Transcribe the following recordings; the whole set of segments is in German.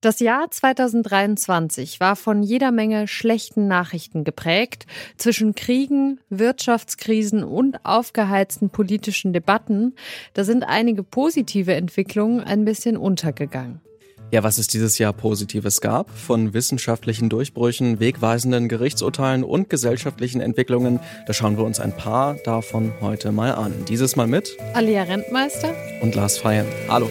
Das Jahr 2023 war von jeder Menge schlechten Nachrichten geprägt. Zwischen Kriegen, Wirtschaftskrisen und aufgeheizten politischen Debatten, da sind einige positive Entwicklungen ein bisschen untergegangen. Ja, was es dieses Jahr Positives gab, von wissenschaftlichen Durchbrüchen, wegweisenden Gerichtsurteilen und gesellschaftlichen Entwicklungen, da schauen wir uns ein paar davon heute mal an. Dieses Mal mit Alia Rentmeister und Lars Feyen. Hallo.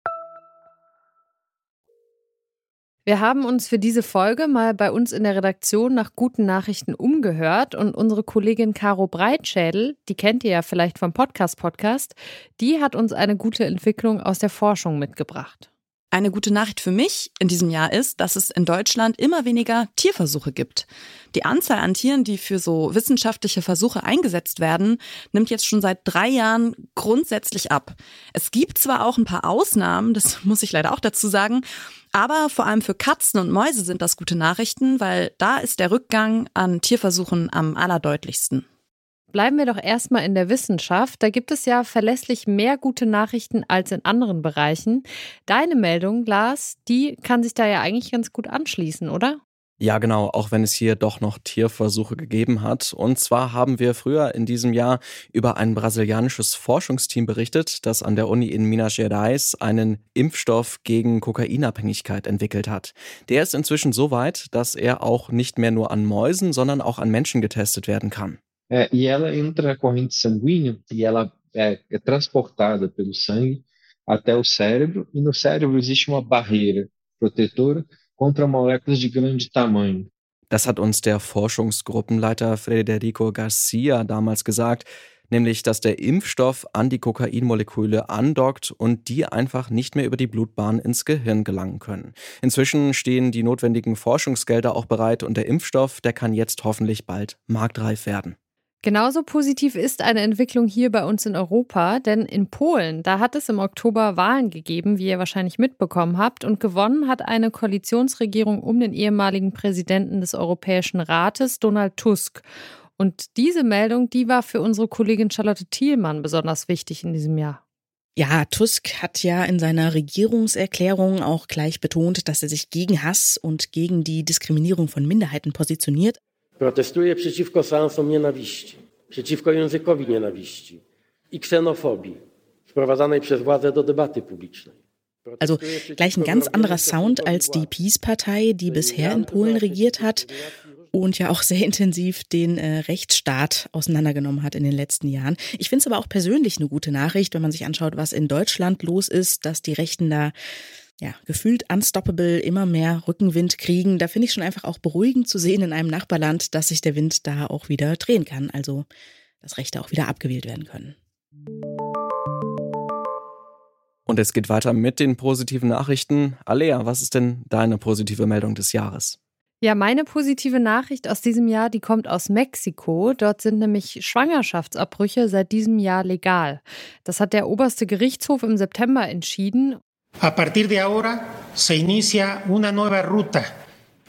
Wir haben uns für diese Folge mal bei uns in der Redaktion nach guten Nachrichten umgehört und unsere Kollegin Caro Breitschädel, die kennt ihr ja vielleicht vom Podcast Podcast, die hat uns eine gute Entwicklung aus der Forschung mitgebracht. Eine gute Nachricht für mich in diesem Jahr ist, dass es in Deutschland immer weniger Tierversuche gibt. Die Anzahl an Tieren, die für so wissenschaftliche Versuche eingesetzt werden, nimmt jetzt schon seit drei Jahren grundsätzlich ab. Es gibt zwar auch ein paar Ausnahmen, das muss ich leider auch dazu sagen, aber vor allem für Katzen und Mäuse sind das gute Nachrichten, weil da ist der Rückgang an Tierversuchen am allerdeutlichsten. Bleiben wir doch erstmal in der Wissenschaft. Da gibt es ja verlässlich mehr gute Nachrichten als in anderen Bereichen. Deine Meldung, Lars, die kann sich da ja eigentlich ganz gut anschließen, oder? Ja, genau, auch wenn es hier doch noch Tierversuche gegeben hat. Und zwar haben wir früher in diesem Jahr über ein brasilianisches Forschungsteam berichtet, das an der Uni in Minas Gerais einen Impfstoff gegen Kokainabhängigkeit entwickelt hat. Der ist inzwischen so weit, dass er auch nicht mehr nur an Mäusen, sondern auch an Menschen getestet werden kann. É, e ela entra na corrente sanguínea e ela é, é transportada pelo sangue até o cérebro, e no cérebro existe uma barreira protetora contra moléculas de grande tamanho. Das hat uns der Forschungsgruppenleiter Federico Garcia damals gesagt, nämlich dass der Impfstoff an die Kokainmoleküle andockt und die einfach nicht mehr über die Blutbahn ins Gehirn gelangen können. Inzwischen stehen die notwendigen Forschungsgelder auch bereit und der Impfstoff, der kann jetzt hoffentlich bald marktreif werden. Genauso positiv ist eine Entwicklung hier bei uns in Europa, denn in Polen, da hat es im Oktober Wahlen gegeben, wie ihr wahrscheinlich mitbekommen habt, und gewonnen hat eine Koalitionsregierung um den ehemaligen Präsidenten des Europäischen Rates, Donald Tusk. Und diese Meldung, die war für unsere Kollegin Charlotte Thielmann besonders wichtig in diesem Jahr. Ja, Tusk hat ja in seiner Regierungserklärung auch gleich betont, dass er sich gegen Hass und gegen die Diskriminierung von Minderheiten positioniert. Protestuję przeciwko seansom nienawiści, przeciwko językowi nienawiści i ksenofobii wprowadzanej przez władze do debaty publicznej. Also gleich ein ganz anderer Sound als die Peace-Partei, die bisher in Polen regiert hat und ja auch sehr intensiv den äh, Rechtsstaat auseinandergenommen hat in den letzten Jahren. Ich finde es aber auch persönlich eine gute Nachricht, wenn man sich anschaut, was in Deutschland los ist, dass die Rechten da ja, gefühlt unstoppable immer mehr Rückenwind kriegen. Da finde ich schon einfach auch beruhigend zu sehen in einem Nachbarland, dass sich der Wind da auch wieder drehen kann. Also, dass Rechte auch wieder abgewählt werden können. Und es geht weiter mit den positiven Nachrichten. Alea, was ist denn deine positive Meldung des Jahres? Ja, meine positive Nachricht aus diesem Jahr, die kommt aus Mexiko. Dort sind nämlich Schwangerschaftsabbrüche seit diesem Jahr legal. Das hat der oberste Gerichtshof im September entschieden A partir de ahora se inicia una nueva ruta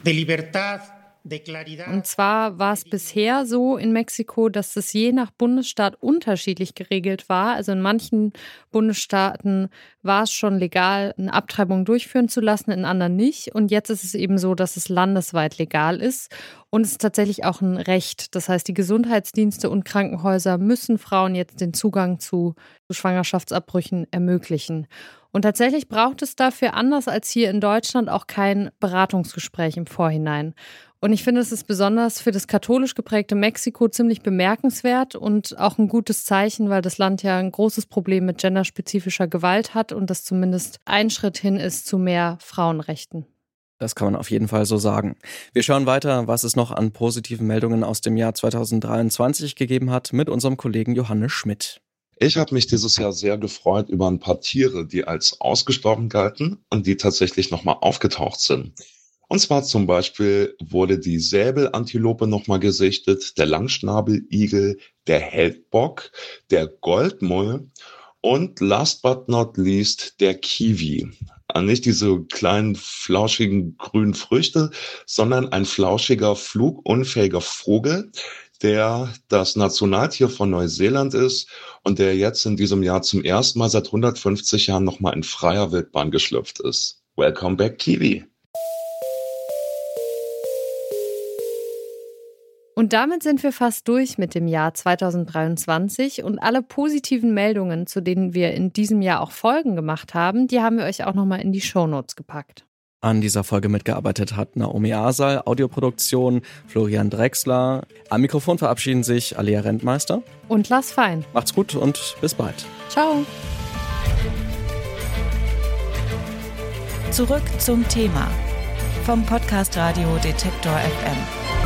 de libertad, und zwar war es bisher so in Mexiko, dass es je nach Bundesstaat unterschiedlich geregelt war. Also in manchen Bundesstaaten war es schon legal, eine Abtreibung durchführen zu lassen, in anderen nicht. Und jetzt ist es eben so, dass es landesweit legal ist. Und es ist tatsächlich auch ein Recht. Das heißt, die Gesundheitsdienste und Krankenhäuser müssen Frauen jetzt den Zugang zu Schwangerschaftsabbrüchen ermöglichen. Und tatsächlich braucht es dafür, anders als hier in Deutschland, auch kein Beratungsgespräch im Vorhinein. Und ich finde, es ist besonders für das katholisch geprägte Mexiko ziemlich bemerkenswert und auch ein gutes Zeichen, weil das Land ja ein großes Problem mit genderspezifischer Gewalt hat und das zumindest ein Schritt hin ist zu mehr Frauenrechten. Das kann man auf jeden Fall so sagen. Wir schauen weiter, was es noch an positiven Meldungen aus dem Jahr 2023 gegeben hat, mit unserem Kollegen Johannes Schmidt. Ich habe mich dieses Jahr sehr gefreut über ein paar Tiere, die als ausgestorben galten und die tatsächlich nochmal aufgetaucht sind. Und zwar zum Beispiel wurde die Säbelantilope nochmal gesichtet, der Langschnabeligel, der Heldbock, der Goldmull und last but not least der Kiwi. Äh, nicht diese kleinen, flauschigen grünen Früchte, sondern ein flauschiger, flugunfähiger Vogel, der das Nationaltier von Neuseeland ist und der jetzt in diesem Jahr zum ersten Mal seit 150 Jahren nochmal in freier Wildbahn geschlüpft ist. Welcome back, Kiwi. Und damit sind wir fast durch mit dem Jahr 2023 und alle positiven Meldungen, zu denen wir in diesem Jahr auch Folgen gemacht haben, die haben wir euch auch nochmal in die Shownotes gepackt. An dieser Folge mitgearbeitet hat Naomi Asal, Audioproduktion, Florian Drexler. Am Mikrofon verabschieden sich Alia Rentmeister und Lars Fein. Macht's gut und bis bald. Ciao. Zurück zum Thema vom Podcast Radio Detektor FM.